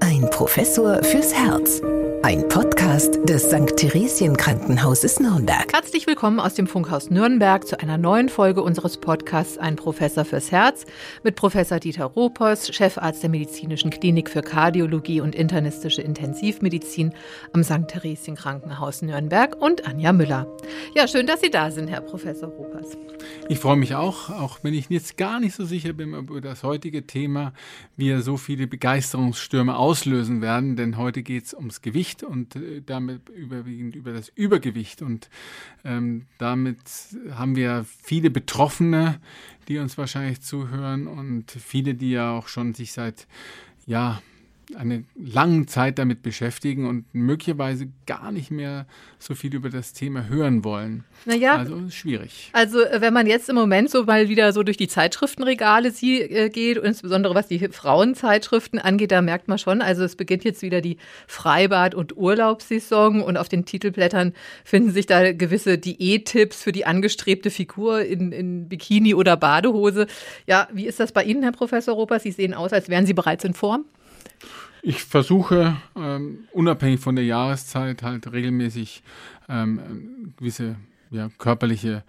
Ein Professor fürs Herz. Ein Podcast des St. Theresien Krankenhauses Nürnberg. Herzlich willkommen aus dem Funkhaus Nürnberg zu einer neuen Folge unseres Podcasts Ein Professor fürs Herz mit Professor Dieter Ropers, Chefarzt der Medizinischen Klinik für Kardiologie und internistische Intensivmedizin am St. Theresien Krankenhaus Nürnberg und Anja Müller. Ja, schön, dass Sie da sind, Herr Professor Ropers. Ich freue mich auch, auch wenn ich jetzt gar nicht so sicher bin über das heutige Thema, wir so viele Begeisterungsstürme auslösen werden, denn heute geht es ums Gewicht Gewicht und äh, damit überwiegend über das Übergewicht. Und ähm, damit haben wir viele Betroffene, die uns wahrscheinlich zuhören und viele, die ja auch schon sich seit ja, eine lange Zeit damit beschäftigen und möglicherweise gar nicht mehr so viel über das Thema hören wollen. Naja, also schwierig. Also äh, wenn man jetzt im Moment so mal wieder so durch die Zeitschriftenregale sie, äh, geht, insbesondere was die Frauenzeitschriften angeht, da merkt man schon, also es beginnt jetzt wieder die Freibad- und Urlaubssaison und auf den Titelblättern finden sich da gewisse Diättipps für die angestrebte Figur in, in Bikini oder Badehose. Ja, wie ist das bei Ihnen, Herr Professor Ropers? Sie sehen aus, als wären Sie bereits in Form. Ich versuche, ähm, unabhängig von der Jahreszeit, halt regelmäßig ähm, gewisse ja, körperliche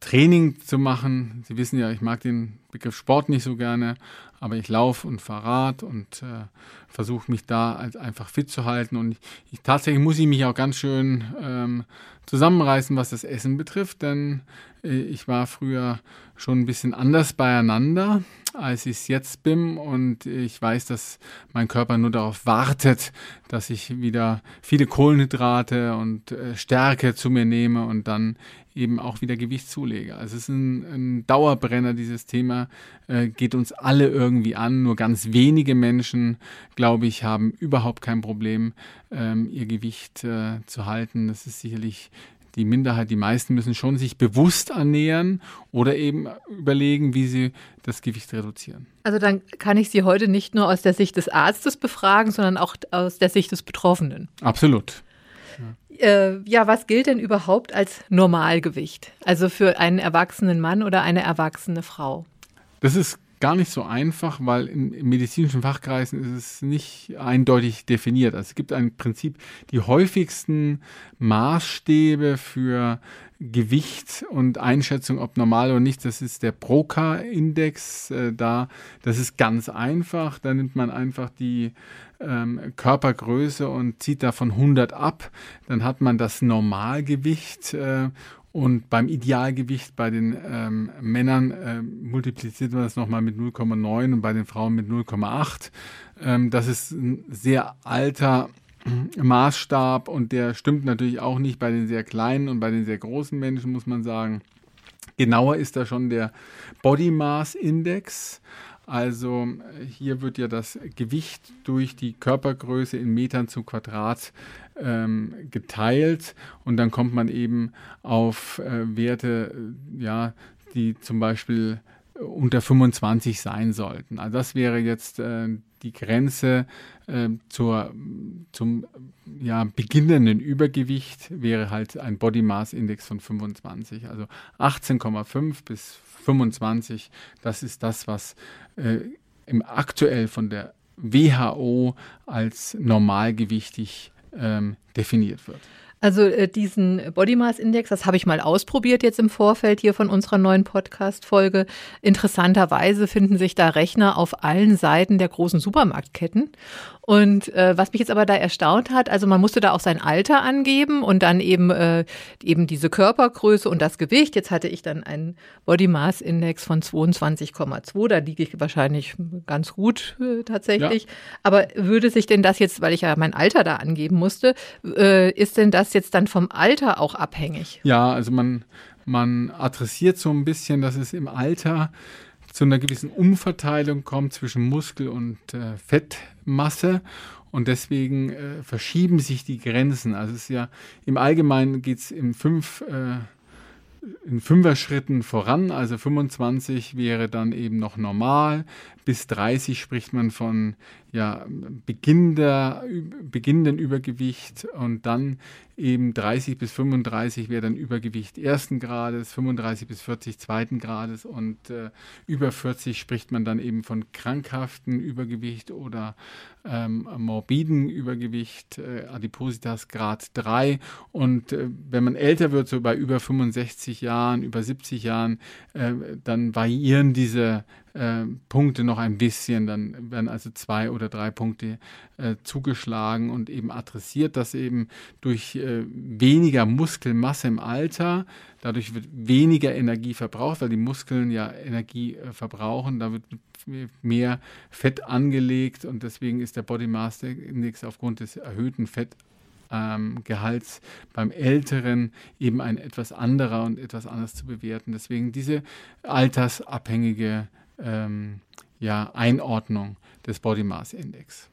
Training zu machen. Sie wissen ja, ich mag den Begriff Sport nicht so gerne, aber ich laufe und fahre und äh, versuche mich da als einfach fit zu halten. Und ich, ich, tatsächlich muss ich mich auch ganz schön ähm, zusammenreißen, was das Essen betrifft, denn äh, ich war früher schon ein bisschen anders beieinander, als ich es jetzt bin. Und ich weiß, dass mein Körper nur darauf wartet, dass ich wieder viele Kohlenhydrate und äh, Stärke zu mir nehme und dann eben auch wieder Gewicht zulege. Also es ist ein, ein Dauerbrenner, dieses Thema äh, geht uns alle irgendwie an. Nur ganz wenige Menschen, glaube ich, haben überhaupt kein Problem, ähm, ihr Gewicht äh, zu halten. Das ist sicherlich die Minderheit, die meisten müssen schon sich bewusst ernähren oder eben überlegen, wie sie das Gewicht reduzieren. Also dann kann ich Sie heute nicht nur aus der Sicht des Arztes befragen, sondern auch aus der Sicht des Betroffenen. Absolut. Ja. Äh, ja, was gilt denn überhaupt als Normalgewicht? Also für einen erwachsenen Mann oder eine erwachsene Frau? Das ist gar nicht so einfach, weil in, in, medizinischen Fachkreisen ist es nicht eindeutig definiert. Also es gibt ein Prinzip, die häufigsten Maßstäbe für Gewicht und Einschätzung, ob normal oder nicht, das ist der Broca-Index. Äh, da, das ist ganz einfach. Da nimmt man einfach die ähm, Körpergröße und zieht davon 100 ab. Dann hat man das Normalgewicht äh, und beim Idealgewicht bei den ähm, Männern äh, multipliziert man das nochmal mit 0,9 und bei den Frauen mit 0,8. Ähm, das ist ein sehr alter Maßstab und der stimmt natürlich auch nicht bei den sehr kleinen und bei den sehr großen Menschen, muss man sagen. Genauer ist da schon der Body Mass Index. Also hier wird ja das Gewicht durch die Körpergröße in Metern zum Quadrat ähm, geteilt und dann kommt man eben auf äh, Werte, äh, ja, die zum Beispiel unter 25 sein sollten. Also das wäre jetzt äh, die Grenze äh, zur, zum ja, beginnenden Übergewicht wäre halt ein Body Mass Index von 25. Also 18,5 bis 25, das ist das, was äh, im aktuell von der WHO als normalgewichtig ähm, definiert wird. Also äh, diesen Body Mass Index, das habe ich mal ausprobiert jetzt im Vorfeld hier von unserer neuen Podcast-Folge. Interessanterweise finden sich da Rechner auf allen Seiten der großen Supermarktketten. Und äh, was mich jetzt aber da erstaunt hat, also man musste da auch sein Alter angeben und dann eben äh, eben diese Körpergröße und das Gewicht. Jetzt hatte ich dann einen Body Mass Index von 22,2. Da liege ich wahrscheinlich ganz gut äh, tatsächlich. Ja. Aber würde sich denn das jetzt, weil ich ja mein Alter da angeben musste, äh, ist denn das jetzt dann vom Alter auch abhängig? Ja, also man man adressiert so ein bisschen, dass es im Alter zu einer gewissen Umverteilung kommt zwischen Muskel und äh, Fettmasse und deswegen äh, verschieben sich die Grenzen. Also es ist ja im Allgemeinen geht es in fünf äh, in Fünfer-Schritten voran, also 25 wäre dann eben noch normal, bis 30 spricht man von ja, beginnender, beginnenden Übergewicht und dann eben 30 bis 35 wäre dann Übergewicht ersten Grades, 35 bis 40 zweiten Grades und äh, über 40 spricht man dann eben von krankhaften Übergewicht oder ähm, morbiden Übergewicht, äh, Adipositas Grad 3 und äh, wenn man älter wird, so bei über 65 Jahren, über 70 Jahren, äh, dann variieren diese äh, Punkte noch ein bisschen, dann werden also zwei oder drei Punkte äh, zugeschlagen und eben adressiert, dass eben durch äh, weniger Muskelmasse im Alter, dadurch wird weniger Energie verbraucht, weil die Muskeln ja Energie äh, verbrauchen, da wird mehr Fett angelegt und deswegen ist der Body Mass Index aufgrund des erhöhten Fett ähm, Gehalts beim Älteren eben ein etwas anderer und etwas anders zu bewerten. Deswegen diese altersabhängige ähm, ja, Einordnung des Body Mass Index.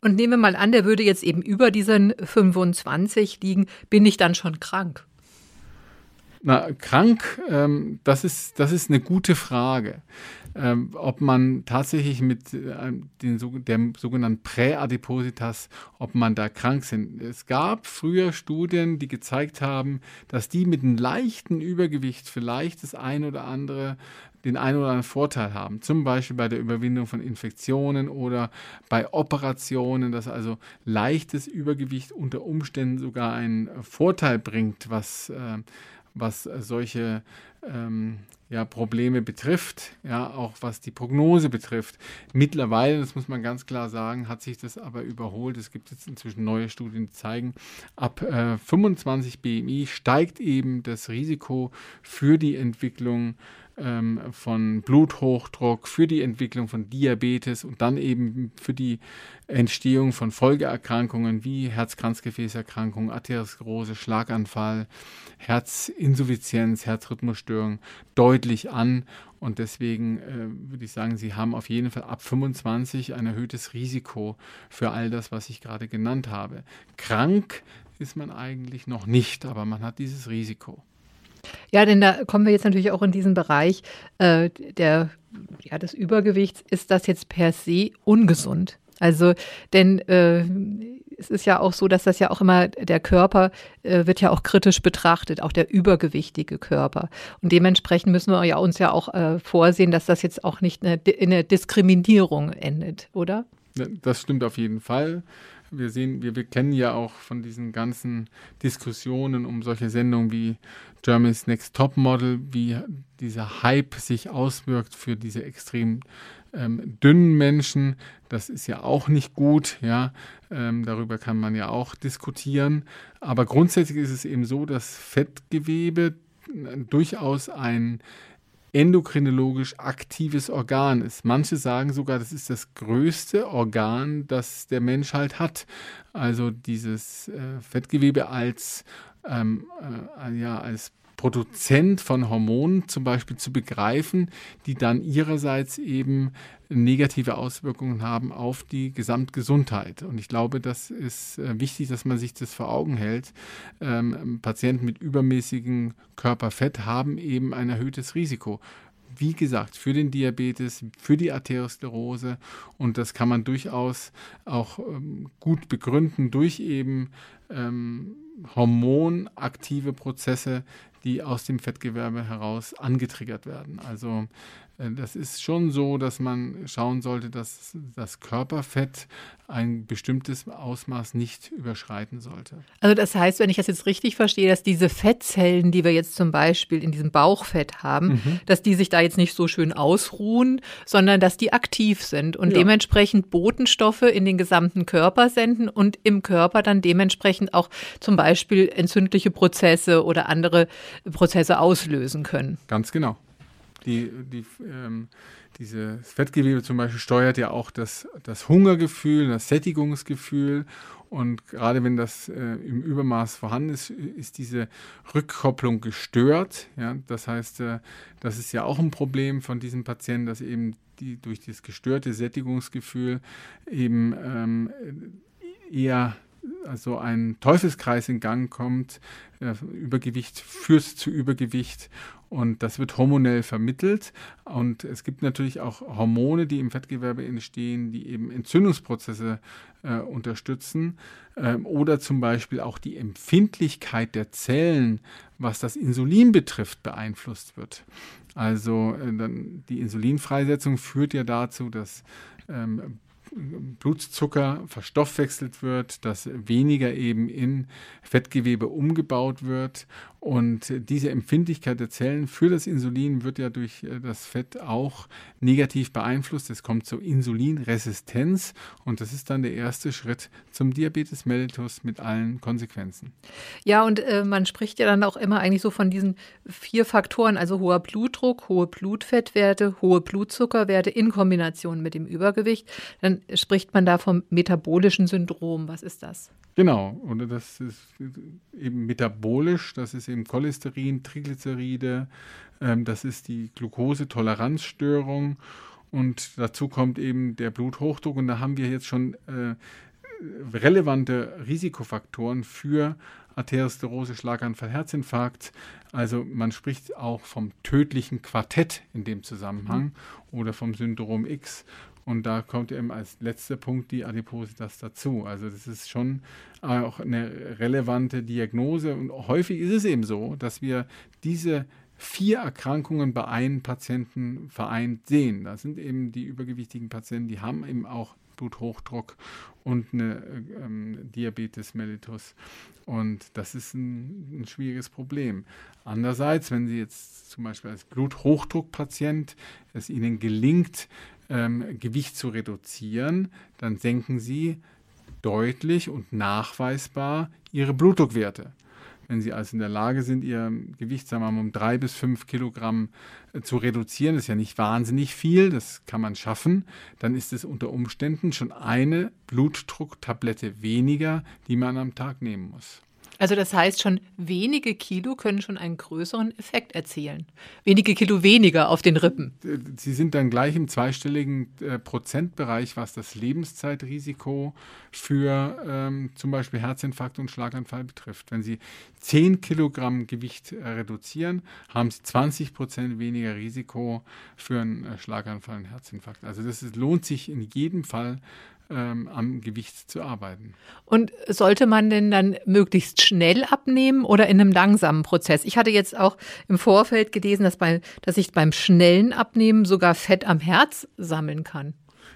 Und nehmen wir mal an, der würde jetzt eben über diesen 25 liegen, bin ich dann schon krank? Na, krank, ähm, das, ist, das ist eine gute Frage. Ähm, ob man tatsächlich mit äh, den, der sogenannten Präadipositas, ob man da krank sind. Es gab früher Studien, die gezeigt haben, dass die mit einem leichten Übergewicht vielleicht das ein oder andere den einen oder anderen Vorteil haben. Zum Beispiel bei der Überwindung von Infektionen oder bei Operationen, dass also leichtes Übergewicht unter Umständen sogar einen Vorteil bringt, was, äh, was solche ähm, ja, Probleme betrifft, ja, auch was die Prognose betrifft. Mittlerweile, das muss man ganz klar sagen, hat sich das aber überholt. Es gibt jetzt inzwischen neue Studien, die zeigen, ab äh, 25 BMI steigt eben das Risiko für die Entwicklung ähm, von Bluthochdruck, für die Entwicklung von Diabetes und dann eben für die Entstehung von Folgeerkrankungen wie Herz-Kranzgefäßerkrankungen, Arteriosklerose, Schlaganfall, Herzinsuffizienz, Herzrhythmusstörung deutlich an. Und deswegen äh, würde ich sagen, Sie haben auf jeden Fall ab 25 ein erhöhtes Risiko für all das, was ich gerade genannt habe. Krank ist man eigentlich noch nicht, aber man hat dieses Risiko. Ja, denn da kommen wir jetzt natürlich auch in diesen Bereich äh, der, ja, des Übergewichts. Ist das jetzt per se ungesund? Also, denn äh, es ist ja auch so, dass das ja auch immer, der Körper äh, wird ja auch kritisch betrachtet, auch der übergewichtige Körper. Und dementsprechend müssen wir ja uns ja auch äh, vorsehen, dass das jetzt auch nicht eine, in einer Diskriminierung endet, oder? Das stimmt auf jeden Fall wir sehen, wir, wir kennen ja auch von diesen ganzen Diskussionen um solche Sendungen wie Germany's Next Top Model, wie dieser Hype sich auswirkt für diese extrem ähm, dünnen Menschen. Das ist ja auch nicht gut, ja. Ähm, darüber kann man ja auch diskutieren. Aber grundsätzlich ist es eben so, dass Fettgewebe durchaus ein endokrinologisch aktives Organ ist. Manche sagen sogar, das ist das größte Organ, das der Mensch halt hat. Also dieses äh, Fettgewebe als, ähm, äh, ja, als Produzent von Hormonen zum Beispiel zu begreifen, die dann ihrerseits eben negative Auswirkungen haben auf die Gesamtgesundheit. Und ich glaube, das ist äh, wichtig, dass man sich das vor Augen hält. Ähm, Patienten mit übermäßigem Körperfett haben eben ein erhöhtes Risiko wie gesagt, für den Diabetes, für die Arteriosklerose und das kann man durchaus auch ähm, gut begründen durch eben ähm, hormonaktive Prozesse, die aus dem Fettgewebe heraus angetriggert werden. Also das ist schon so, dass man schauen sollte, dass das Körperfett ein bestimmtes Ausmaß nicht überschreiten sollte. Also das heißt, wenn ich das jetzt richtig verstehe, dass diese Fettzellen, die wir jetzt zum Beispiel in diesem Bauchfett haben, mhm. dass die sich da jetzt nicht so schön ausruhen, sondern dass die aktiv sind und ja. dementsprechend Botenstoffe in den gesamten Körper senden und im Körper dann dementsprechend auch zum Beispiel entzündliche Prozesse oder andere Prozesse auslösen können. Ganz genau. Die, die, ähm, dieses Fettgewebe zum Beispiel steuert ja auch das, das Hungergefühl, das Sättigungsgefühl. Und gerade wenn das äh, im Übermaß vorhanden ist, ist diese Rückkopplung gestört. Ja? Das heißt, äh, das ist ja auch ein Problem von diesem Patienten, dass eben die durch das gestörte Sättigungsgefühl eben ähm, eher also ein Teufelskreis in Gang kommt. Äh, Übergewicht führt zu Übergewicht und das wird hormonell vermittelt. Und es gibt natürlich auch Hormone, die im Fettgewebe entstehen, die eben Entzündungsprozesse äh, unterstützen. Ähm, oder zum Beispiel auch die Empfindlichkeit der Zellen, was das Insulin betrifft, beeinflusst wird. Also äh, dann die Insulinfreisetzung führt ja dazu, dass ähm, Blutzucker verstoffwechselt wird, dass weniger eben in Fettgewebe umgebaut wird. Und diese Empfindlichkeit der Zellen für das Insulin wird ja durch äh, das Fett auch negativ beeinflusst. Es kommt zur Insulinresistenz und das ist dann der erste Schritt zum Diabetes mellitus mit allen Konsequenzen. Ja, und äh, man spricht ja dann auch immer eigentlich so von diesen vier Faktoren, also hoher Blutdruck, hohe Blutfettwerte, hohe Blutzuckerwerte in Kombination mit dem Übergewicht. Dann spricht man da vom metabolischen Syndrom. Was ist das? Genau, und das ist eben metabolisch, das ist eben Cholesterin, Triglyceride, ähm, das ist die Glukosetoleranzstörung und dazu kommt eben der Bluthochdruck und da haben wir jetzt schon äh, relevante Risikofaktoren für Arteriosklerose, Schlaganfall, Herzinfarkt. Also man spricht auch vom tödlichen Quartett in dem Zusammenhang mhm. oder vom Syndrom X. Und da kommt eben als letzter Punkt die Adipositas dazu. Also das ist schon auch eine relevante Diagnose. Und häufig ist es eben so, dass wir diese vier Erkrankungen bei einem Patienten vereint sehen. Das sind eben die übergewichtigen Patienten, die haben eben auch Bluthochdruck und eine ähm, Diabetes mellitus. Und das ist ein, ein, schwieriges Problem. Andererseits, wenn Sie jetzt zum Beispiel als Bluthochdruckpatient es Ihnen gelingt, ähm, Gewicht zu reduzieren, dann senken Sie deutlich und nachweisbar Ihre Blutdruckwerte. Wenn Sie also in der Lage sind, Ihr Gewicht sagen wir mal, um drei bis fünf Kilogramm äh, zu reduzieren, das ist ja nicht wahnsinnig viel, das kann man schaffen, dann ist es unter Umständen schon eine Blutdrucktablette weniger, die man am Tag nehmen muss. Also das heißt, schon wenige Kilo können schon einen größeren Effekt erzielen. Wenige Kilo weniger auf den Rippen. Sie sind dann gleich im zweistelligen äh, Prozentbereich, was das Lebenszeitrisiko für ähm, zum Beispiel Herzinfarkt und Schlaganfall betrifft. Wenn Sie 10 Kilogramm Gewicht äh, reduzieren, haben Sie 20 Prozent weniger Risiko für einen äh, Schlaganfall und Herzinfarkt. Also das ist, lohnt sich in jedem Fall ähm, am Gewicht zu arbeiten. Und sollte man denn dann möglichst schnell abnehmen oder in einem langsamen Prozess? Ich hatte jetzt auch im Vorfeld gelesen, dass, bei, dass ich beim schnellen Abnehmen sogar Fett am Herz sammeln kann.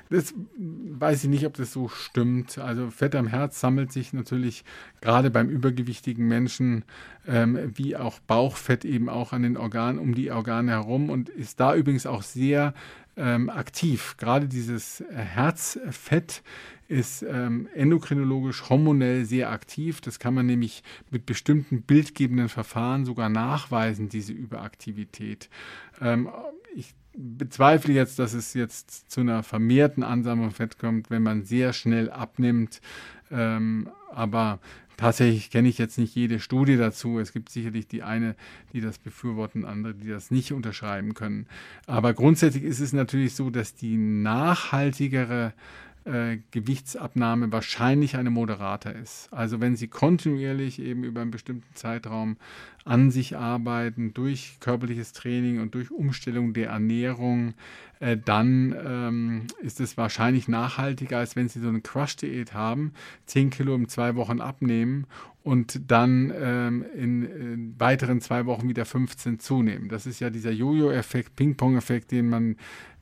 Das weiß ich nicht, ob das so stimmt. Also Fett am Herz sammelt sich natürlich gerade beim übergewichtigen Menschen ähm, wie auch Bauchfett eben auch an den Organen, um die Organe herum und ist da übrigens auch sehr ähm, aktiv. Gerade dieses Herzfett ist ähm, endokrinologisch hormonell sehr aktiv. Das kann man nämlich mit bestimmten bildgebenden Verfahren sogar nachweisen, diese Überaktivität. Ähm, ich bezweifle jetzt, dass es jetzt zu einer vermehrten Ansammlung Fett kommt, wenn man sehr schnell abnimmt. Ähm, aber Tatsächlich kenne ich jetzt nicht jede Studie dazu. Es gibt sicherlich die eine, die das befürworten, andere, die das nicht unterschreiben können. Aber grundsätzlich ist es natürlich so, dass die nachhaltigere äh, Gewichtsabnahme wahrscheinlich eine moderate ist. Also wenn Sie kontinuierlich eben über einen bestimmten Zeitraum an sich arbeiten, durch körperliches Training und durch Umstellung der Ernährung, äh, dann ähm, ist es wahrscheinlich nachhaltiger, als wenn Sie so eine Crush-Diät haben, 10 Kilo in zwei Wochen abnehmen und dann ähm, in, in, weiteren zwei Wochen wieder 15 zunehmen. Das ist ja dieser Jojo-Effekt, Ping-Pong-Effekt, den man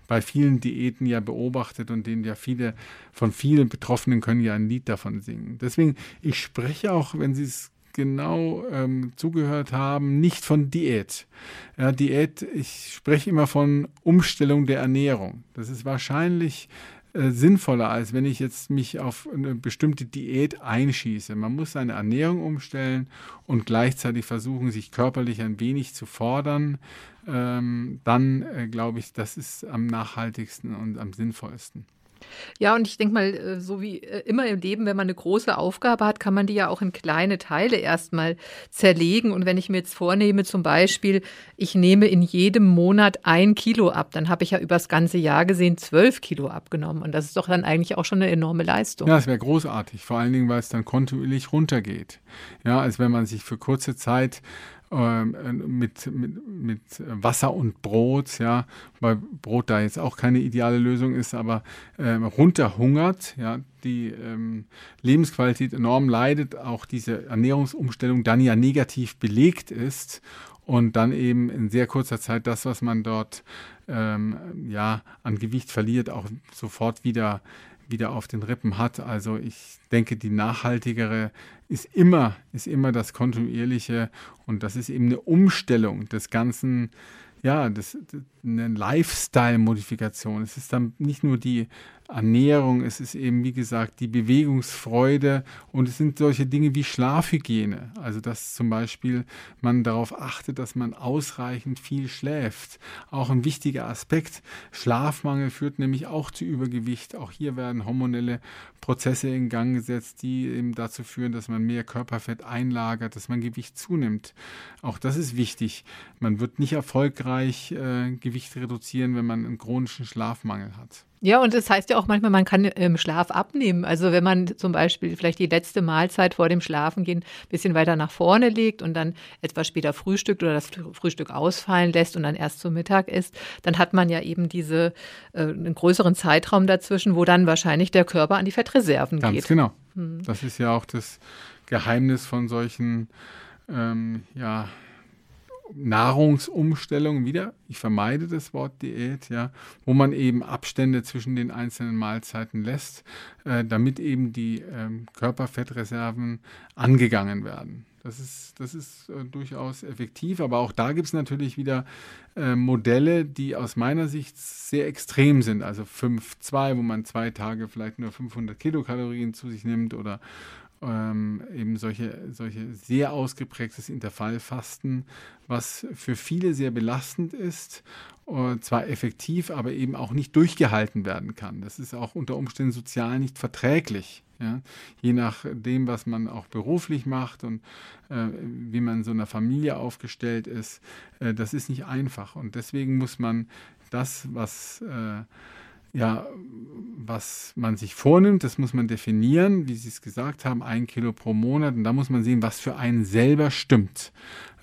bei vielen Diäten ja beobachtet und den ja viele von vielen Betroffenen können ja ein Lied davon singen. Deswegen, ich spreche auch, wenn Sie es genau ähm, zugehört haben, nicht von Diät. Ja, Diät, ich spreche immer von Umstellung der Ernährung. Das ist wahrscheinlich äh, sinnvoller, als wenn ich jetzt mich auf eine bestimmte Diät einschieße. Man muss seine Ernährung umstellen und gleichzeitig versuchen, sich körperlich ein wenig zu fordern. Ähm, dann äh, glaube ich, das ist am nachhaltigsten und am sinnvollsten. Ja, und ich denke mal, äh, so wie äh, immer im Leben, wenn man eine große Aufgabe hat, kann man die ja auch in kleine Teile erstmal zerlegen. Und wenn ich mir jetzt vornehme, zum Beispiel, ich nehme in jedem Monat ein Kilo ab, dann habe ich ja übers ganze Jahr gesehen zwölf Kilo abgenommen. Und das ist doch dann eigentlich auch schon eine enorme Leistung. Ja, das wäre großartig. Vor allen Dingen, weil es dann kontinuierlich runtergeht. Ja, als wenn man sich für kurze Zeit mit, mit, mit Wasser und Brot, ja, weil Brot da jetzt auch keine ideale Lösung ist, aber ähm, runterhungert, ja, die ähm, Lebensqualität enorm leidet, auch diese Ernährungsumstellung dann ja negativ belegt ist und dann eben in sehr kurzer Zeit das, was man dort ähm, ja an Gewicht verliert, auch sofort wieder wieder auf den Rippen hat. Also ich denke, die nachhaltigere ist immer, ist immer das kontinuierliche und das ist eben eine Umstellung des ganzen ja, das, das eine Lifestyle-Modifikation. Es ist dann nicht nur die Ernährung, es ist eben, wie gesagt, die Bewegungsfreude und es sind solche Dinge wie Schlafhygiene. Also, dass zum Beispiel man darauf achtet, dass man ausreichend viel schläft. Auch ein wichtiger Aspekt. Schlafmangel führt nämlich auch zu Übergewicht. Auch hier werden hormonelle Prozesse in Gang gesetzt, die eben dazu führen, dass man mehr Körperfett einlagert, dass man Gewicht zunimmt. Auch das ist wichtig. Man wird nicht erfolgreich äh, Gewicht reduzieren, wenn man einen chronischen Schlafmangel hat. Ja, und das heißt ja auch manchmal, man kann im Schlaf abnehmen. Also wenn man zum Beispiel vielleicht die letzte Mahlzeit vor dem Schlafengehen ein bisschen weiter nach vorne legt und dann etwas später frühstückt oder das Frühstück ausfallen lässt und dann erst zum Mittag isst, dann hat man ja eben diese äh, einen größeren Zeitraum dazwischen, wo dann wahrscheinlich der Körper an die Fettreserven Ganz geht. Genau. Hm. Das ist ja auch das Geheimnis von solchen ähm, ja, Nahrungsumstellung wieder, ich vermeide das Wort Diät, ja, wo man eben Abstände zwischen den einzelnen Mahlzeiten lässt, äh, damit eben die ähm, Körperfettreserven angegangen werden. Das ist, das ist äh, durchaus effektiv, aber auch da gibt es natürlich wieder äh, Modelle, die aus meiner Sicht sehr extrem sind. Also 5-2, wo man zwei Tage vielleicht nur 500 Kilokalorien zu sich nimmt oder ähm, eben solche, solche sehr ausgeprägtes Intervallfasten, was für viele sehr belastend ist, äh, zwar effektiv, aber eben auch nicht durchgehalten werden kann. Das ist auch unter Umständen sozial nicht verträglich. Ja? Je nachdem, was man auch beruflich macht und äh, wie man in so einer Familie aufgestellt ist, äh, das ist nicht einfach. Und deswegen muss man das, was äh, ja, was man sich vornimmt, das muss man definieren, wie Sie es gesagt haben, ein Kilo pro Monat. Und da muss man sehen, was für einen selber stimmt,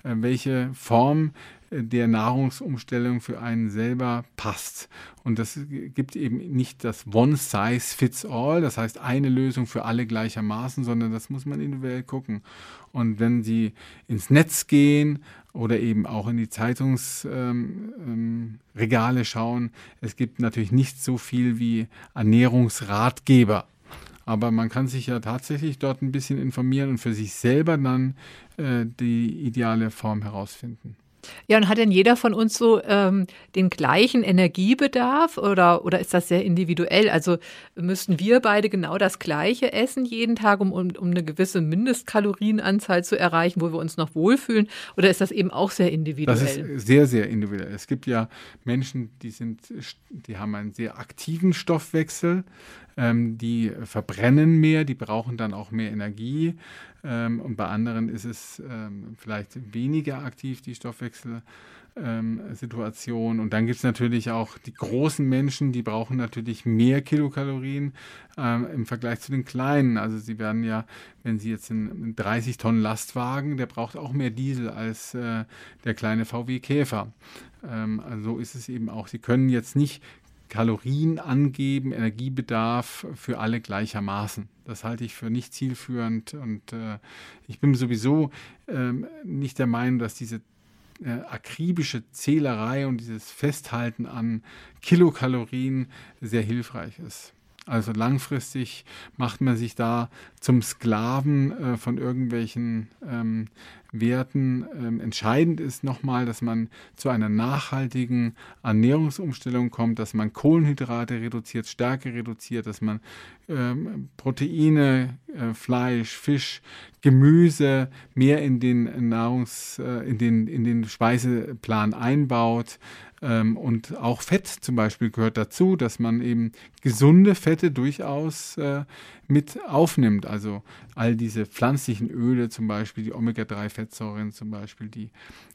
äh, welche Form äh, der Nahrungsumstellung für einen selber passt. Und das gibt eben nicht das One Size Fits All, das heißt eine Lösung für alle gleichermaßen, sondern das muss man individuell gucken. Und wenn Sie ins Netz gehen oder eben auch in die Zeitungsregale ähm, ähm, schauen. Es gibt natürlich nicht so viel wie Ernährungsratgeber. Aber man kann sich ja tatsächlich dort ein bisschen informieren und für sich selber dann äh, die ideale Form herausfinden. Ja, und hat denn jeder von uns so ähm, den gleichen Energiebedarf oder, oder ist das sehr individuell? Also müssten wir beide genau das Gleiche essen jeden Tag, um, um, um eine gewisse Mindestkalorienanzahl zu erreichen, wo wir uns noch wohlfühlen? Oder ist das eben auch sehr individuell? Das ist sehr, sehr individuell. Es gibt ja Menschen, die sind, die haben einen sehr aktiven Stoffwechsel, ähm, die verbrennen mehr, die brauchen dann auch mehr Energie. Ähm, und bei anderen ist es ähm, vielleicht weniger aktiv, die Stoffwechselsituation. Und dann gibt es natürlich auch die großen Menschen, die brauchen natürlich mehr Kilokalorien ähm, im Vergleich zu den kleinen. Also sie werden ja, wenn sie jetzt einen 30 Tonnen Lastwagen, der braucht auch mehr Diesel als äh, der kleine VW Käfer. Ähm, also so ist es eben auch. Sie können jetzt nicht Kalorien angeben, Energiebedarf für alle gleichermaßen. Das halte ich für nicht zielführend und äh, ich bin sowieso äh, nicht der Meinung, dass diese äh, akribische Zählerei und dieses Festhalten an Kilokalorien sehr hilfreich ist. Also langfristig macht man sich da zum Sklaven äh, von irgendwelchen ähm, Werten. Ähm, entscheidend ist nochmal, dass man zu einer nachhaltigen Ernährungsumstellung kommt, dass man Kohlenhydrate reduziert, Stärke reduziert, dass man ähm, Proteine, äh, Fleisch, Fisch, Gemüse mehr in den Nahrungs, äh, in den, in den Speiseplan einbaut. Ähm, und auch Fett zum Beispiel gehört dazu, dass man eben gesunde Fette durchaus äh, mit aufnimmt. Also all diese pflanzlichen Öle zum Beispiel, die Omega-3-Fettsäuren zum Beispiel, die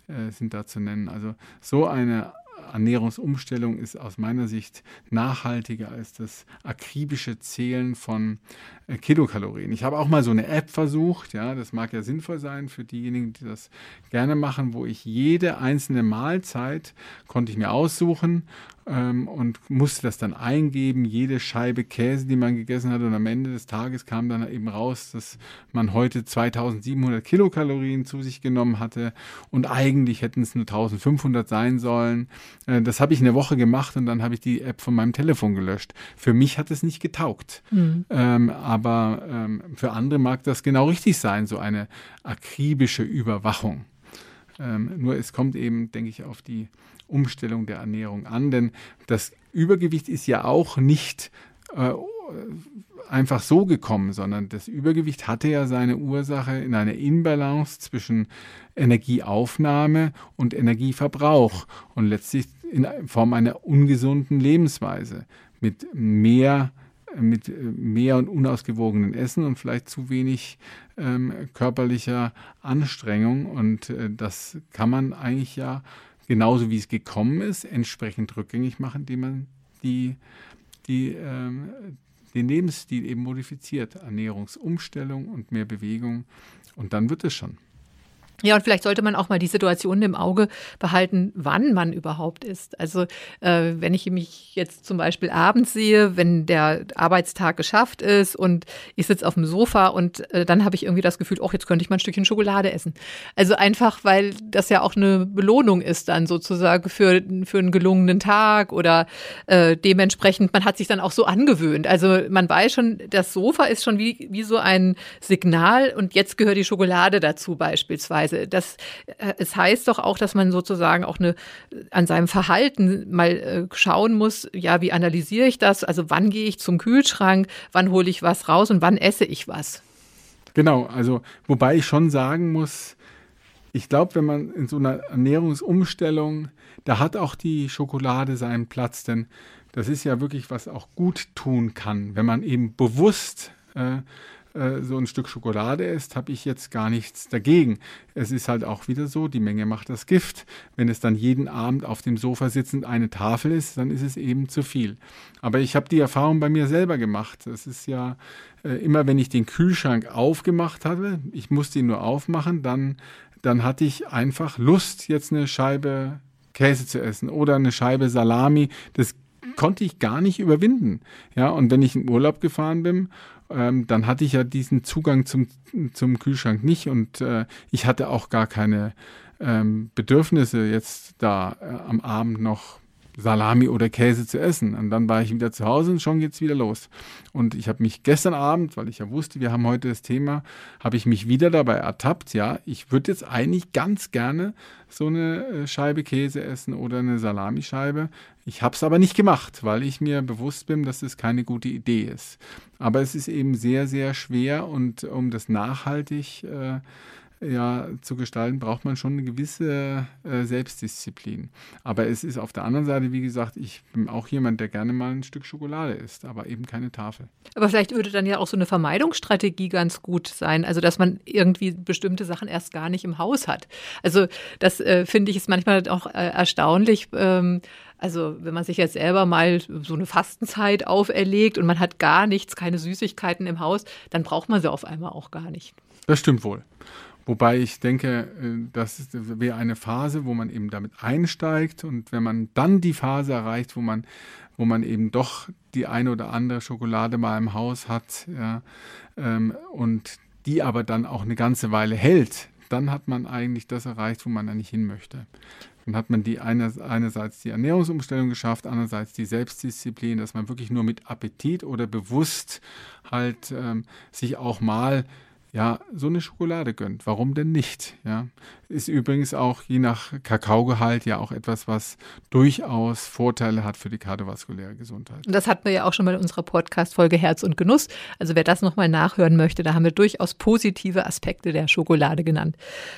äh, sind da zu nennen. Also so eine Ernährungsumstellung ist aus meiner Sicht nachhaltiger als das akribische Zählen von äh, Kilokalorien. Ich habe auch mal so eine App versucht, ja, das mag ja sinnvoll sein für diejenigen, die das gerne machen, wo ich jede einzelne Mahlzeit konnte ich mir aussuchen ähm, und musste das dann eingeben, jede Scheibe Käse, die man gegessen hat und am Ende des Tages kam dann eben raus, dass man heute 2700 Kilokalorien zu sich genommen hatte und eigentlich hätten es nur 1500 sein sollen. Äh, das habe ich eine Woche gemacht und dann habe ich die App von meinem Telefon gelöscht. Für mich hat es nicht getaugt. Mhm. Ähm, aber ähm, für andere mag das genau richtig sein, so eine akribische Überwachung. Ähm, nur es kommt eben, denke ich, auf die Umstellung der Ernährung an, denn das Übergewicht ist ja auch nicht äh, einfach so gekommen, sondern das Übergewicht hatte ja seine Ursache in einer Inbalance zwischen Energieaufnahme und Energieverbrauch und letztlich in Form einer ungesunden Lebensweise mit mehr mit äh, mehr und unausgewogenen Essen und vielleicht zu wenig ähm, körperlicher Anstrengung. Und äh, das kann man eigentlich ja genauso wie es gekommen ist, entsprechend rückgängig machen, indem man die, die, ähm, den Lebensstil eben modifiziert. Ernährungsumstellung und mehr Bewegung. Und dann wird es schon. Ja, und vielleicht sollte man auch mal die Situation im Auge behalten, wann man überhaupt isst. Also äh, wenn ich mich jetzt zum Beispiel abends sehe, wenn der Arbeitstag geschafft ist und ich sitze auf dem Sofa und äh, dann habe ich irgendwie das Gefühl, oh, jetzt könnte ich mal ein Stückchen Schokolade essen. Also einfach, weil das ja auch eine Belohnung ist dann sozusagen für, für einen gelungenen Tag oder äh, dementsprechend, man hat sich dann auch so angewöhnt. Also man weiß schon, das Sofa ist schon wie, wie so ein Signal und jetzt gehört die Schokolade dazu beispielsweise. Weise. Das, äh, es heißt doch auch, dass man sozusagen auch eine, an seinem Verhalten mal äh, schauen muss, ja, wie analysiere ich das? Also wann gehe ich zum Kühlschrank, wann hole ich was raus und wann esse ich was? Genau, also wobei ich schon sagen muss, ich glaube, wenn man in so einer Ernährungsumstellung, da hat auch die Schokolade seinen Platz, denn das ist ja wirklich, was auch gut tun kann, wenn man eben bewusst äh, äh, so ein Stück Schokolade isst, habe ich jetzt gar nichts dagegen. Es ist halt auch wieder so, die Menge macht das Gift. Wenn es dann jeden Abend auf dem Sofa sitzend eine Tafel ist, dann ist es eben zu viel. Aber ich habe die Erfahrung bei mir selber gemacht. Es ist ja äh, immer, wenn ich den Kühlschrank aufgemacht hatte, ich musste ihn nur aufmachen, dann, dann hatte ich einfach Lust, jetzt eine Scheibe Käse zu essen oder eine Scheibe Salami. Das konnte ich gar nicht überwinden. Ja, und wenn ich in Urlaub gefahren bin ähm, dann hatte ich ja diesen Zugang zum, zum Kühlschrank nicht und äh, ich hatte auch gar keine ähm, Bedürfnisse, jetzt da äh, am Abend noch Salami oder Käse zu essen. Und dann war ich wieder zu Hause und schon geht's wieder los. Und ich habe mich gestern Abend, weil ich ja wusste, wir haben heute das Thema, habe ich mich wieder dabei ertappt. Ja, ich würde jetzt eigentlich ganz gerne so eine äh, Scheibe Käse essen oder eine Salamischeibe. Ich habe es aber nicht gemacht, weil ich mir bewusst bin, dass es keine gute Idee ist. Aber es ist eben sehr, sehr schwer und um das nachhaltig äh, ja, zu gestalten, braucht man schon eine gewisse äh, Selbstdisziplin. Aber es ist auf der anderen Seite, wie gesagt, ich bin auch jemand, der gerne mal ein Stück Schokolade isst, aber eben keine Tafel. Aber vielleicht würde dann ja auch so eine Vermeidungsstrategie ganz gut sein, also dass man irgendwie bestimmte Sachen erst gar nicht im Haus hat. Also das äh, finde ich ist manchmal auch äh, erstaunlich. Ähm, also wenn man sich jetzt selber mal so eine Fastenzeit auferlegt und man hat gar nichts, keine Süßigkeiten im Haus, dann braucht man sie auf einmal auch gar nicht. Das stimmt wohl. Wobei ich denke, äh, das wäre eine Phase, wo man eben damit einsteigt und wenn man dann die Phase erreicht, wo man, wo man eben doch die eine oder andere Schokolade mal im Haus hat ja, ähm, und die aber dann auch eine ganze Weile hält, dann hat man eigentlich das erreicht, wo man eigentlich hin möchte. Dann hat man die eine, einerseits die Ernährungsumstellung geschafft, andererseits die Selbstdisziplin, dass man wirklich nur mit Appetit oder bewusst halt ähm, sich auch mal ja, so eine Schokolade gönnt. Warum denn nicht? Ja, ist übrigens auch je nach Kakaogehalt ja auch etwas, was durchaus Vorteile hat für die kardiovaskuläre Gesundheit. Und das hatten wir ja auch schon mal in unserer Podcast-Folge Herz und Genuss. Also wer das nochmal nachhören möchte, da haben wir durchaus positive Aspekte der Schokolade genannt.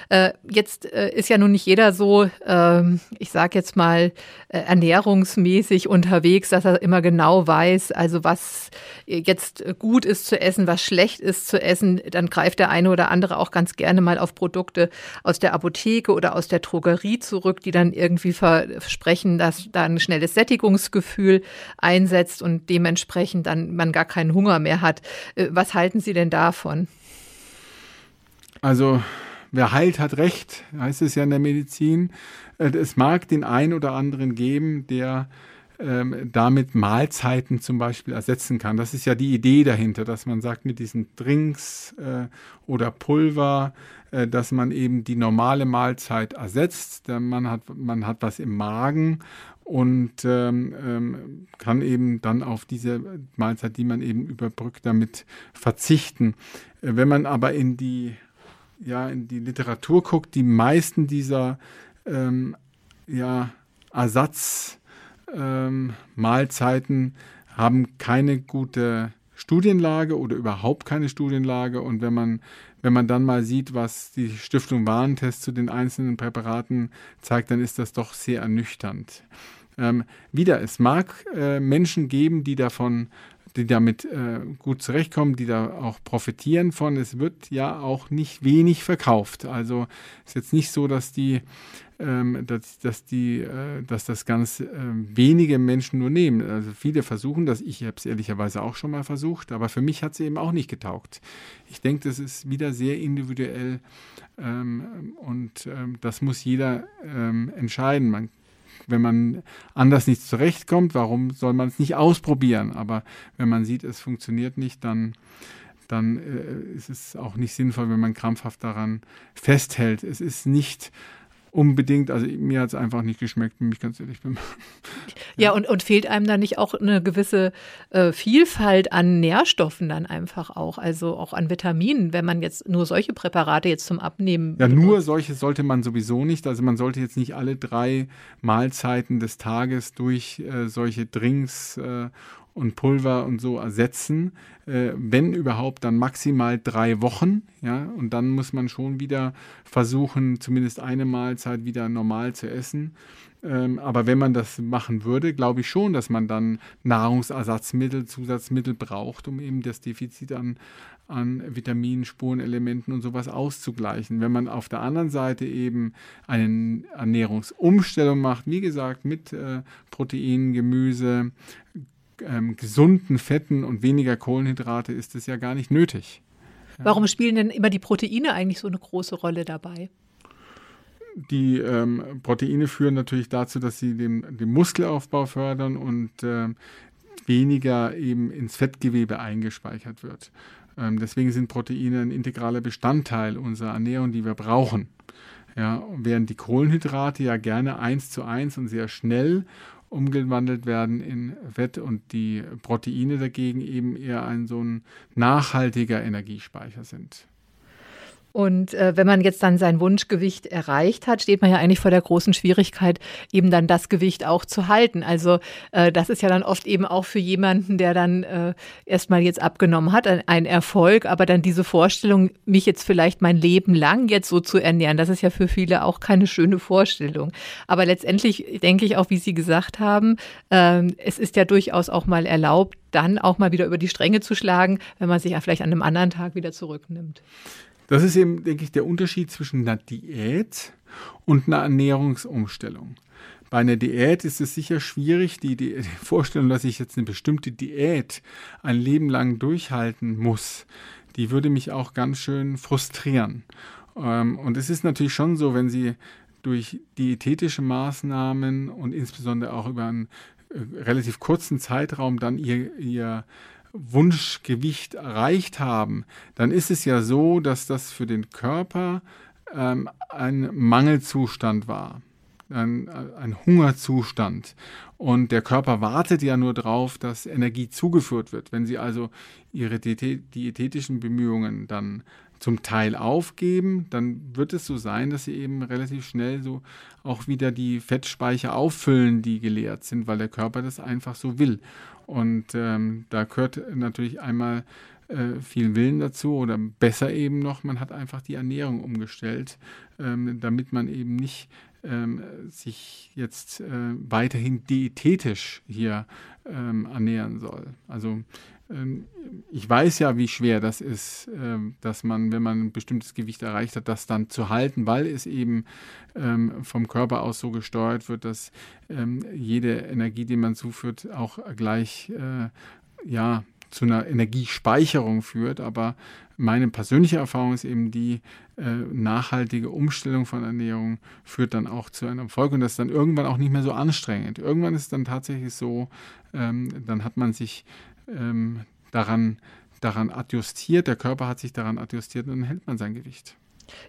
Äh, jetzt äh, ist ja nun nicht jeder so, äh, ich sage jetzt mal, äh, ernährungsmäßig unterwegs, dass er immer genau weiß, also was jetzt gut ist zu essen, was schlecht ist zu essen. Dann greift der eine oder andere auch ganz gerne mal auf Produkte aus der Apotheke oder aus der Drogerie zurück, die dann irgendwie versprechen, dass da ein schnelles Sättigungsgefühl einsetzt und dementsprechend dann man gar keinen Hunger mehr hat. Äh, was halten Sie denn davon? Also wer heilt, hat Recht, heißt es ja in der Medizin. Äh, es mag den einen oder anderen geben, der ähm, damit Mahlzeiten zum Beispiel ersetzen kann. Das ist ja die Idee dahinter, dass man sagt, mit diesen Drinks äh, oder Pulver, äh, dass man eben die normale Mahlzeit ersetzt. Man hat, man hat was im Magen und ähm, ähm, kann eben dann auf diese Mahlzeit, die man eben überbrückt, damit verzichten. Äh, wenn man aber in die, ja, in die Literatur guckt, die meisten dieser ähm, ja, Ersatz ähm, Mahlzeiten haben keine gute Studienlage oder überhaupt keine Studienlage. Und wenn man, wenn man dann mal sieht, was die Stiftung Warentest zu den einzelnen Präparaten zeigt, dann ist das doch sehr ernüchternd. Ähm, wieder, es mag äh, Menschen geben, die davon die damit äh, gut zurechtkommen, die da auch profitieren von. Es wird ja auch nicht wenig verkauft. Also ist jetzt nicht so, dass die ähm, dass, dass, die, äh, dass das ganz äh, wenige Menschen nur nehmen. Also viele versuchen das. Ich habe es ehrlicherweise auch schon mal versucht, aber für mich hat es eben auch nicht getaugt. Ich denke, das ist wieder sehr individuell ähm, und ähm, das muss jeder ähm, entscheiden. Man wenn man anders nicht zurechtkommt, warum soll man es nicht ausprobieren? Aber wenn man sieht, es funktioniert nicht, dann, dann äh, ist es auch nicht sinnvoll, wenn man krampfhaft daran festhält. Es ist nicht unbedingt, also mir hat es einfach nicht geschmeckt, wenn ich ganz ehrlich bin. ja, ja und, und fehlt einem da nicht auch eine gewisse äh, Vielfalt an Nährstoffen dann einfach auch, also auch an Vitaminen, wenn man jetzt nur solche Präparate jetzt zum Abnehmen. Ja, benutzt. nur solche sollte man sowieso nicht. Also man sollte jetzt nicht alle drei Mahlzeiten des Tages durch äh, solche Drinks äh, und Pulver und so ersetzen. Äh, wenn überhaupt, dann maximal drei Wochen. Ja, und dann muss man schon wieder versuchen, zumindest eine Mahlzeit wieder normal zu essen. Ähm, aber wenn man das machen würde, glaube ich schon, dass man dann Nahrungsersatzmittel, Zusatzmittel braucht, um eben das Defizit an, an Vitaminen, Spurenelementen und sowas auszugleichen. Wenn man auf der anderen Seite eben eine Ernährungsumstellung macht, wie gesagt, mit äh, Proteinen, Gemüse, ähm, gesunden Fetten und weniger Kohlenhydrate ist es ja gar nicht nötig. Warum spielen denn immer die Proteine eigentlich so eine große Rolle dabei? Die ähm, Proteine führen natürlich dazu, dass sie den, den Muskelaufbau fördern und äh, weniger eben ins Fettgewebe eingespeichert wird. Ähm, deswegen sind Proteine ein integraler Bestandteil unserer Ernährung, die wir brauchen. Ja, während die Kohlenhydrate ja gerne eins zu eins und sehr schnell umgewandelt werden in Fett und die Proteine dagegen eben eher ein so ein nachhaltiger Energiespeicher sind. Und äh, wenn man jetzt dann sein Wunschgewicht erreicht hat, steht man ja eigentlich vor der großen Schwierigkeit, eben dann das Gewicht auch zu halten. Also äh, das ist ja dann oft eben auch für jemanden, der dann äh, erstmal jetzt abgenommen hat, ein, ein, Erfolg, aber dann diese Vorstellung, mich jetzt vielleicht mein Leben lang jetzt so zu ernähren, das ist ja für viele auch keine schöne Vorstellung. Aber letztendlich denke ich auch, wie Sie gesagt haben, ähm, es ist ja durchaus auch mal erlaubt, dann auch mal wieder über die Stränge zu schlagen, wenn man sich ja vielleicht an einem anderen Tag wieder zurücknimmt. Das ist eben, denke ich, der Unterschied zwischen einer Diät und einer Ernährungsumstellung. Bei einer Diät ist es sicher schwierig, die, die, Vorstellung, dass ich jetzt eine bestimmte Diät ein Leben lang durchhalten muss, die würde mich auch ganz schön frustrieren. Ähm, und es ist natürlich schon so, wenn Sie durch diätetische Maßnahmen und insbesondere auch über einen äh, relativ kurzen Zeitraum dann Ihr, ihr Wunschgewicht erreicht haben, dann ist es ja so, dass das für den Körper ähm, ein Mangelzustand war, ein, ein Hungerzustand. Und der Körper wartet ja nur darauf, dass Energie zugeführt wird. Wenn Sie also Ihre diätetischen Bemühungen dann zum Teil aufgeben, dann wird es so sein, dass sie eben relativ schnell so auch wieder die Fettspeicher auffüllen, die geleert sind, weil der Körper das einfach so will. Und ähm, da gehört natürlich einmal äh, viel Willen dazu oder besser eben noch, man hat einfach die Ernährung umgestellt, ähm, damit man eben nicht ähm, sich jetzt äh, weiterhin diätetisch hier ähm, ernähren soll. Also ich weiß ja, wie schwer das ist, ähm, dass man, wenn man ein bestimmtes Gewicht erreicht hat, das dann zu halten, weil es eben ähm, vom Körper aus so gesteuert wird, dass jede Energie, die man zuführt, auch gleich äh, ja, zu einer Energiespeicherung führt. Aber meine persönliche Erfahrung ist eben die, äh, nachhaltige Umstellung von Ernährung führt dann auch zu einem Erfolg und das ist dann irgendwann auch nicht mehr so anstrengend. Irgendwann ist es dann tatsächlich so, ähm, dann hat man sich ähm, daran, daran adjustiert, der Körper hat sich daran adjustiert und dann hält man sein Gewicht.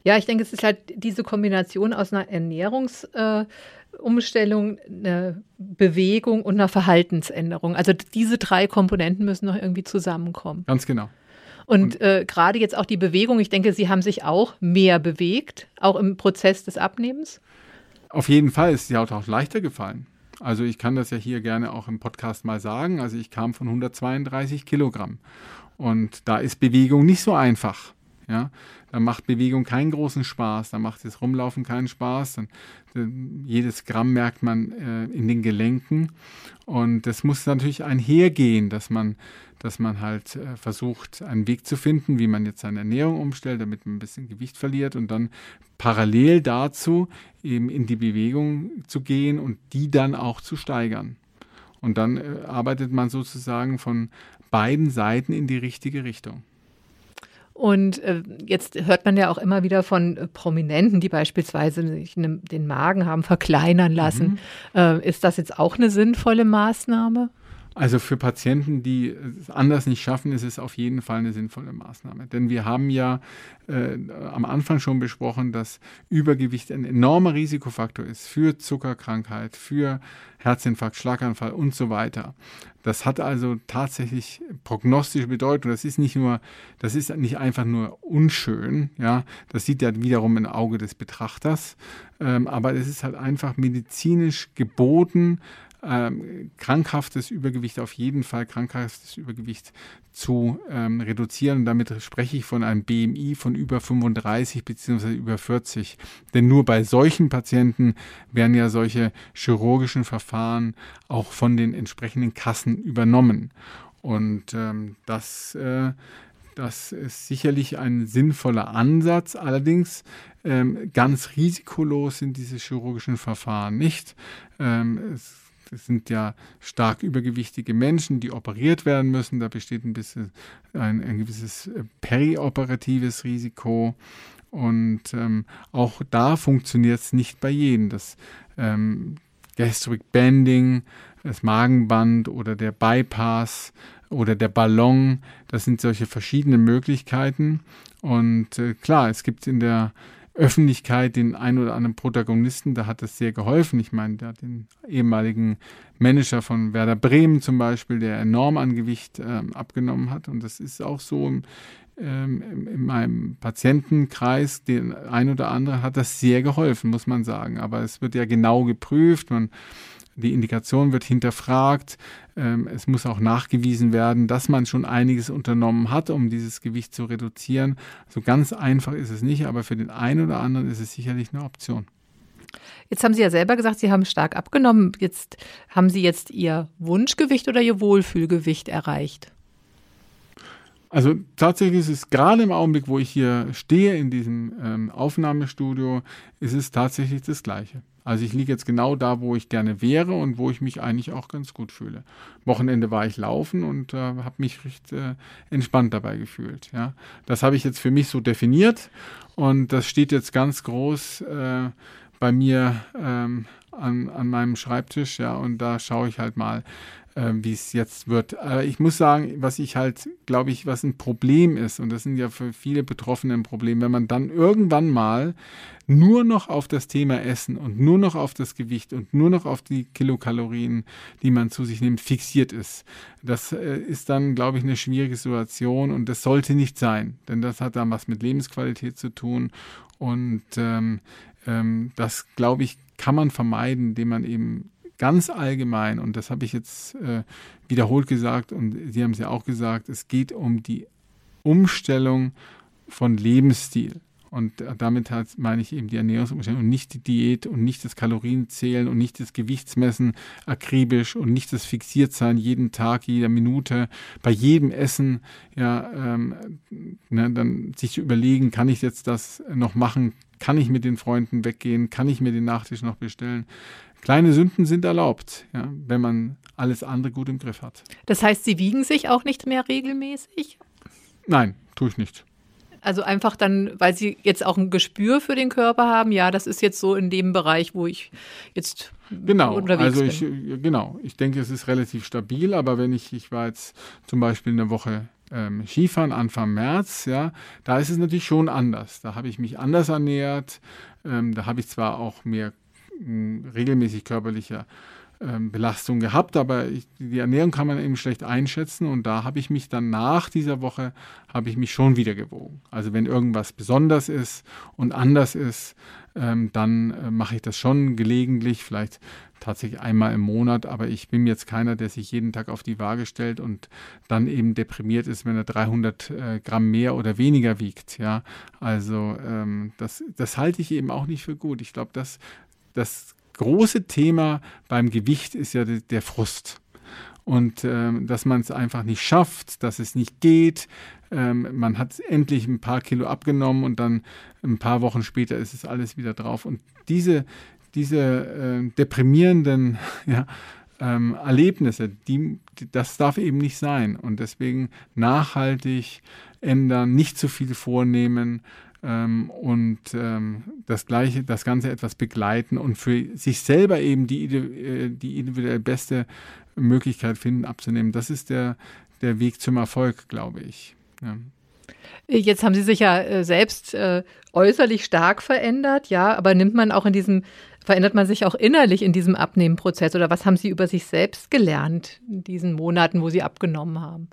Ja, ich denke, es ist halt diese Kombination aus einer Ernährungsumstellung, äh, einer Bewegung und einer Verhaltensänderung. Also diese drei Komponenten müssen noch irgendwie zusammenkommen. Ganz genau. Und, und äh, gerade jetzt auch die Bewegung, ich denke, Sie haben sich auch mehr bewegt, auch im Prozess des Abnehmens. Auf jeden Fall ist es ja auch leichter gefallen. Also ich kann das ja hier gerne auch im Podcast mal sagen. Also ich kam von 132 Kilogramm. Und da ist Bewegung nicht so einfach. Ja, da macht Bewegung keinen großen Spaß, da macht das Rumlaufen keinen Spaß. Dann, äh, jedes Gramm merkt man äh, in den Gelenken. Und das muss natürlich einhergehen, dass man, dass man halt äh, versucht, einen Weg zu finden, wie man jetzt seine Ernährung umstellt, damit man ein bisschen Gewicht verliert und dann parallel dazu eben in die Bewegung zu gehen und die dann auch zu steigern. Und dann äh, arbeitet man sozusagen von beiden Seiten in die richtige Richtung. Und äh, jetzt hört man ja auch immer wieder von äh, Prominenten, die beispielsweise sich den Magen haben verkleinern lassen. Mhm. Äh, ist das jetzt auch eine sinnvolle Maßnahme? Also für Patienten, die es anders nicht schaffen, ist es auf jeden Fall eine sinnvolle Maßnahme. Denn wir haben ja äh, am Anfang schon besprochen, dass Übergewicht ein enormer Risikofaktor ist für Zuckerkrankheit, für Herzinfarkt, Schlaganfall und so weiter. Das hat also tatsächlich prognostische Bedeutung. Das ist nicht nur, das ist nicht einfach nur unschön, ja, das sieht ja wiederum im Auge des Betrachters, ähm, aber es ist halt einfach medizinisch geboten, ähm, krankhaftes Übergewicht, auf jeden Fall krankhaftes Übergewicht zu ähm, reduzieren. Und damit spreche ich von einem BMI von über 35 bzw. über 40. Denn nur bei solchen Patienten werden ja solche chirurgischen Verfahren auch von den entsprechenden Kassen übernommen. Und ähm, das äh, das ist sicherlich ein sinnvoller Ansatz. Allerdings ähm, ganz risikolos sind diese chirurgischen Verfahren nicht. Ähm, es das sind ja stark übergewichtige Menschen, die operiert werden müssen. Da besteht ein bisschen ein, ein gewisses äh, perioperatives Risiko. Und ähm, auch da funktioniert es nicht bei jedem. Das ähm, Gastric Bending, das Magenband oder der Bypass oder der Ballon, das sind solche verschiedene Möglichkeiten. Und äh, klar, es gibt in der Öffentlichkeit den ein oder anderen Protagonisten, da hat es sehr geholfen. Ich meine, der den ehemaligen Manager von Werder Bremen zum Beispiel, der enorm an Gewicht ähm, abgenommen hat. Und das ist auch so im, ähm, in meinem Patientenkreis, den ein oder andere hat das sehr geholfen, muss man sagen. Aber es wird ja genau geprüft. Man die Indikation wird hinterfragt. Ähm, es muss auch nachgewiesen werden, dass man schon einiges unternommen hat, um dieses Gewicht zu reduzieren. So ganz einfach ist es nicht, aber für den einen oder anderen ist es sicherlich eine Option. Jetzt haben Sie ja selber gesagt, Sie haben stark abgenommen. Jetzt haben Sie jetzt Ihr Wunschgewicht oder Ihr Wohlfühlgewicht erreicht? Also tatsächlich ist es gerade im Augenblick, wo ich hier stehe in diesem ähm, Aufnahmestudio, ist es tatsächlich das Gleiche. Also ich liege jetzt genau da, wo ich gerne wäre und wo ich mich eigentlich auch ganz gut fühle. Wochenende war ich laufen und äh, habe mich recht äh, entspannt dabei gefühlt. Ja, das habe ich jetzt für mich so definiert und das steht jetzt ganz groß äh, bei mir ähm, an, an meinem Schreibtisch. Ja, und da schaue ich halt mal, äh, wie es jetzt wird. Aber ich muss sagen, was ich halt, glaube ich, was ein Problem ist, und das sind ja für viele Betroffene ein Problem, wenn man dann irgendwann mal nur noch auf das Thema Essen und nur noch auf das Gewicht und nur noch auf die Kilokalorien, die man zu sich nimmt, fixiert ist. Das äh, ist dann, glaube ich, eine schwierige Situation und das sollte nicht sein, denn das hat dann was mit Lebensqualität zu tun und ähm, ähm, das, glaube ich, kann man vermeiden, indem man eben ganz allgemein, und das habe ich jetzt äh, wiederholt gesagt und Sie haben es ja auch gesagt, es geht um die Umstellung von Lebensstil. Und damit hat, meine ich eben die Ernährungsumstellung und nicht die Diät und nicht das Kalorienzählen und nicht das Gewichtsmessen akribisch und nicht das Fixiertsein jeden Tag, jeder Minute, bei jedem Essen, ja, ähm, ne, dann sich überlegen, kann ich jetzt das noch machen? Kann ich mit den Freunden weggehen? Kann ich mir den Nachtisch noch bestellen? Kleine Sünden sind erlaubt, ja, wenn man alles andere gut im Griff hat. Das heißt, Sie wiegen sich auch nicht mehr regelmäßig? Nein, tue ich nicht. Also einfach dann, weil Sie jetzt auch ein Gespür für den Körper haben, ja, das ist jetzt so in dem Bereich, wo ich jetzt genau, unterwegs also ich, bin. Genau, ich denke, es ist relativ stabil, aber wenn ich, ich war jetzt zum Beispiel eine Woche ähm, Skifahren Anfang März, ja, da ist es natürlich schon anders. Da habe ich mich anders ernährt, ähm, da habe ich zwar auch mehr regelmäßig körperliche ähm, Belastung gehabt, aber ich, die Ernährung kann man eben schlecht einschätzen und da habe ich mich dann nach dieser Woche, habe ich mich schon wieder gewogen. Also wenn irgendwas besonders ist und anders ist, ähm, dann äh, mache ich das schon gelegentlich, vielleicht tatsächlich einmal im Monat, aber ich bin jetzt keiner, der sich jeden Tag auf die Waage stellt und dann eben deprimiert ist, wenn er 300 äh, Gramm mehr oder weniger wiegt. Ja, also ähm, das, das halte ich eben auch nicht für gut. Ich glaube, das das große Thema beim Gewicht ist ja der, Frust. Und ähm, dass man es einfach nicht schafft, dass es nicht geht. Ähm, man hat endlich ein paar Kilo abgenommen und dann ein paar Wochen später ist es alles wieder drauf. Und diese, diese äh, deprimierenden ja, ähm, Erlebnisse, die, das darf eben nicht sein. Und deswegen nachhaltig ändern, nicht zu viel vornehmen, ähm, und ähm, das gleiche, das Ganze etwas begleiten und für sich selber eben die, äh, die individuell beste Möglichkeit finden, abzunehmen. Das ist der, der Weg zum Erfolg, glaube ich. Ja. Jetzt haben Sie sich ja äh, selbst äh, äußerlich stark verändert, ja, aber nimmt man auch in diesem, verändert man sich auch innerlich in diesem Abnehmenprozess oder was haben Sie über sich selbst gelernt in diesen Monaten, wo Sie abgenommen haben?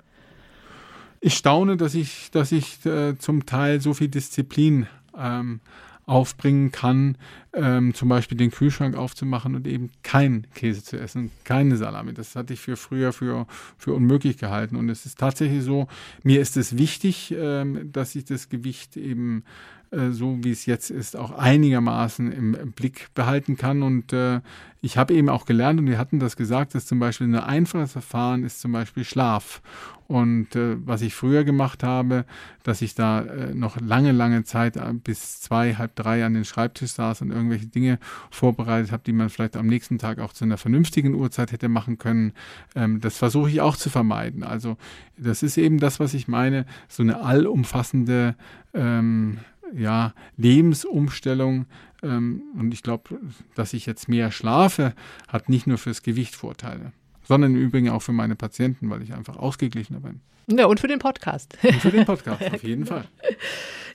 Ich staune, dass ich, dass ich äh, zum Teil so viel Disziplin ähm, aufbringen kann, ähm, zum Beispiel den Kühlschrank aufzumachen und eben keinen Käse zu essen, keine Salami. Das hatte ich für früher für, für unmöglich gehalten. Und es ist tatsächlich so, mir ist es wichtig, ähm, dass ich das Gewicht eben so wie es jetzt ist, auch einigermaßen im, im Blick behalten kann. Und äh, ich habe eben auch gelernt, und wir hatten das gesagt, dass zum Beispiel ein einfaches Verfahren ist zum Beispiel Schlaf. Und äh, was ich früher gemacht habe, dass ich da äh, noch lange, lange Zeit äh, bis zwei, halb drei an den Schreibtisch saß und irgendwelche Dinge vorbereitet habe, die man vielleicht am nächsten Tag auch zu einer vernünftigen Uhrzeit hätte machen können. Ähm, das versuche ich auch zu vermeiden. Also das ist eben das, was ich meine, so eine allumfassende ähm, ja, Lebensumstellung. Ähm, und ich glaube, dass ich jetzt mehr schlafe, hat nicht nur fürs Gewicht Vorteile, sondern im Übrigen auch für meine Patienten, weil ich einfach ausgeglichener bin. Ja, und für den Podcast. Und für den Podcast, auf jeden Fall.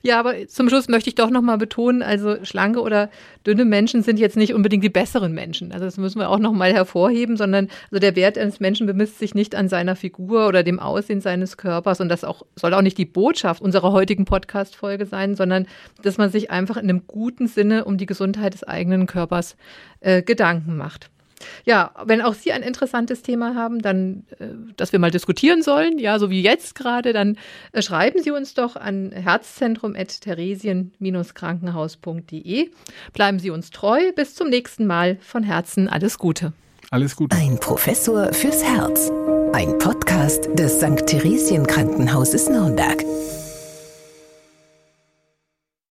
Ja, aber zum Schluss möchte ich doch nochmal betonen, also schlanke oder dünne Menschen sind jetzt nicht unbedingt die besseren Menschen. Also das müssen wir auch nochmal hervorheben, sondern also der Wert eines Menschen bemisst sich nicht an seiner Figur oder dem Aussehen seines Körpers und das auch, soll auch nicht die Botschaft unserer heutigen Podcast-Folge sein, sondern dass man sich einfach in einem guten Sinne um die Gesundheit des eigenen Körpers äh, Gedanken macht. Ja, wenn auch Sie ein interessantes Thema haben, dann, äh, dass wir mal diskutieren sollen, ja, so wie jetzt gerade, dann äh, schreiben Sie uns doch an herzzentrum.theresien-krankenhaus.de. Bleiben Sie uns treu. Bis zum nächsten Mal. Von Herzen alles Gute. Alles Gute. Ein Professor fürs Herz. Ein Podcast des St. Theresien Krankenhauses Nürnberg.